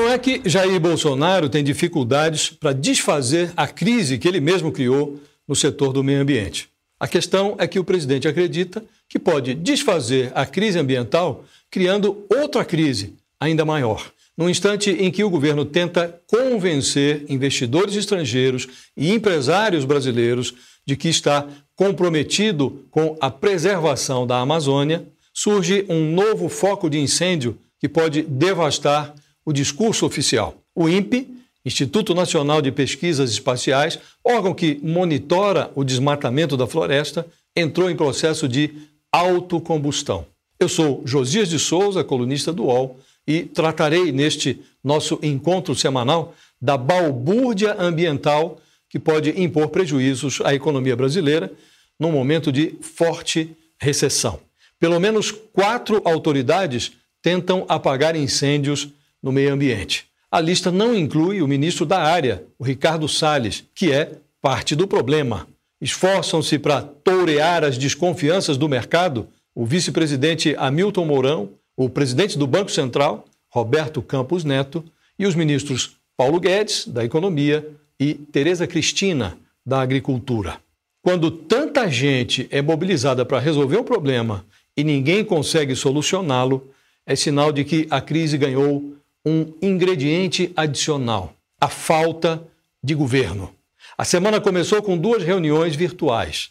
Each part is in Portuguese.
Não é que Jair Bolsonaro tem dificuldades para desfazer a crise que ele mesmo criou no setor do meio ambiente. A questão é que o presidente acredita que pode desfazer a crise ambiental criando outra crise ainda maior. No instante em que o governo tenta convencer investidores estrangeiros e empresários brasileiros de que está comprometido com a preservação da Amazônia, surge um novo foco de incêndio que pode devastar o discurso oficial. O INPE, Instituto Nacional de Pesquisas Espaciais, órgão que monitora o desmatamento da floresta, entrou em processo de autocombustão. Eu sou Josias de Souza, colunista do UOL, e tratarei neste nosso encontro semanal da balbúrdia ambiental que pode impor prejuízos à economia brasileira num momento de forte recessão. Pelo menos quatro autoridades tentam apagar incêndios no meio ambiente. A lista não inclui o ministro da área, o Ricardo Salles, que é parte do problema. Esforçam-se para tourear as desconfianças do mercado o vice-presidente Hamilton Mourão, o presidente do Banco Central, Roberto Campos Neto, e os ministros Paulo Guedes, da Economia, e Tereza Cristina, da Agricultura. Quando tanta gente é mobilizada para resolver um problema e ninguém consegue solucioná-lo, é sinal de que a crise ganhou um ingrediente adicional: a falta de governo. A semana começou com duas reuniões virtuais.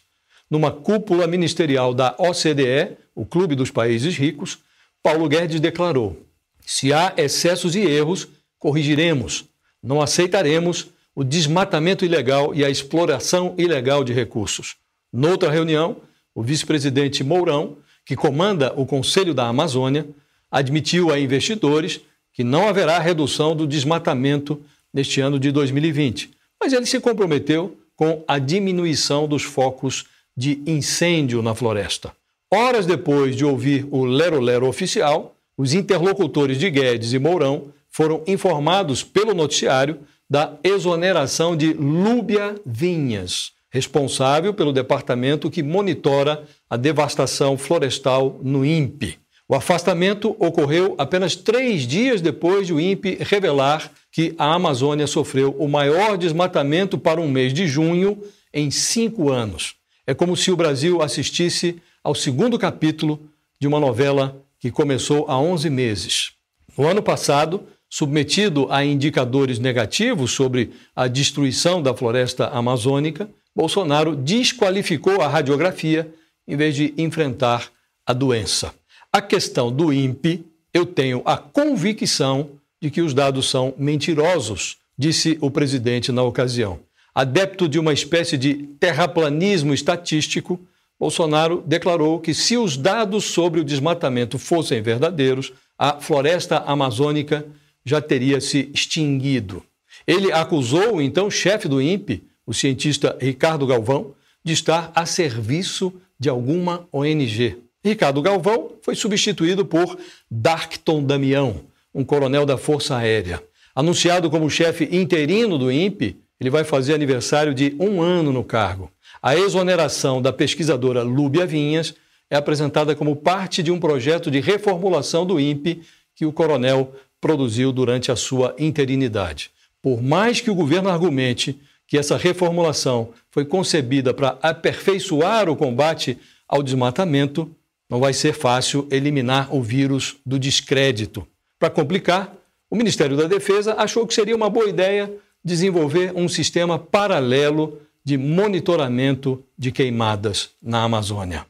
Numa cúpula ministerial da OCDE, o Clube dos Países Ricos, Paulo Guedes declarou: se há excessos e erros, corrigiremos. Não aceitaremos o desmatamento ilegal e a exploração ilegal de recursos. Noutra reunião, o vice-presidente Mourão, que comanda o Conselho da Amazônia, admitiu a investidores que não haverá redução do desmatamento neste ano de 2020, mas ele se comprometeu com a diminuição dos focos de incêndio na floresta. Horas depois de ouvir o lero-lero oficial, os interlocutores de Guedes e Mourão foram informados pelo noticiário da exoneração de Lúbia Vinhas, responsável pelo departamento que monitora a devastação florestal no INPE. O afastamento ocorreu apenas três dias depois de o INPE revelar que a Amazônia sofreu o maior desmatamento para um mês de junho em cinco anos. É como se o Brasil assistisse ao segundo capítulo de uma novela que começou há 11 meses. No ano passado, submetido a indicadores negativos sobre a destruição da floresta amazônica, Bolsonaro desqualificou a radiografia em vez de enfrentar a doença. A questão do INPE, eu tenho a convicção de que os dados são mentirosos, disse o presidente na ocasião. Adepto de uma espécie de terraplanismo estatístico, Bolsonaro declarou que se os dados sobre o desmatamento fossem verdadeiros, a floresta amazônica já teria se extinguido. Ele acusou o então chefe do INPE, o cientista Ricardo Galvão, de estar a serviço de alguma ONG. Ricardo Galvão foi substituído por Darkton Damião, um coronel da Força Aérea. Anunciado como chefe interino do INPE, ele vai fazer aniversário de um ano no cargo. A exoneração da pesquisadora Lúbia Vinhas é apresentada como parte de um projeto de reformulação do INPE que o coronel produziu durante a sua interinidade. Por mais que o governo argumente que essa reformulação foi concebida para aperfeiçoar o combate ao desmatamento, não vai ser fácil eliminar o vírus do descrédito. Para complicar, o Ministério da Defesa achou que seria uma boa ideia desenvolver um sistema paralelo de monitoramento de queimadas na Amazônia.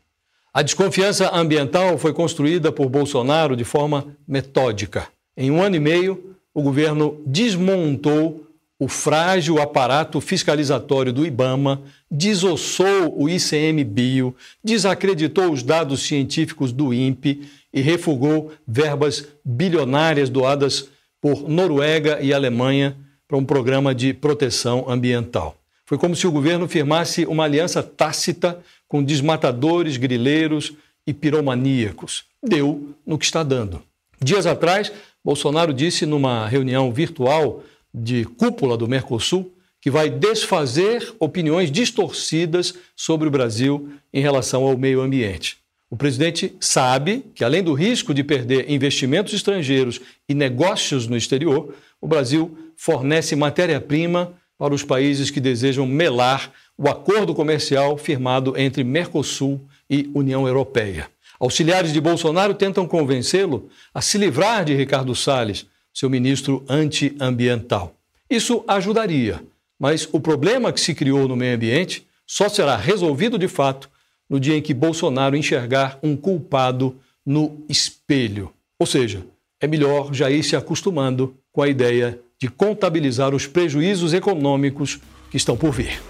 A desconfiança ambiental foi construída por Bolsonaro de forma metódica. Em um ano e meio, o governo desmontou o frágil aparato fiscalizatório do IBAMA, desossou o ICMBio, desacreditou os dados científicos do INPE e refugou verbas bilionárias doadas por Noruega e Alemanha para um programa de proteção ambiental. Foi como se o governo firmasse uma aliança tácita com desmatadores, grileiros e piromaníacos. Deu no que está dando. Dias atrás, Bolsonaro disse numa reunião virtual de cúpula do Mercosul que vai desfazer opiniões distorcidas sobre o Brasil em relação ao meio ambiente. O presidente sabe que, além do risco de perder investimentos estrangeiros e negócios no exterior, o Brasil fornece matéria-prima para os países que desejam melar o acordo comercial firmado entre Mercosul e União Europeia. Auxiliares de Bolsonaro tentam convencê-lo a se livrar de Ricardo Salles, seu ministro antiambiental. Isso ajudaria, mas o problema que se criou no meio ambiente só será resolvido de fato no dia em que Bolsonaro enxergar um culpado no espelho. Ou seja, é melhor já ir se acostumando com a ideia de contabilizar os prejuízos econômicos que estão por vir.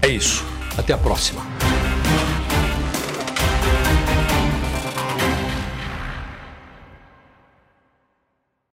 É isso. Até a próxima.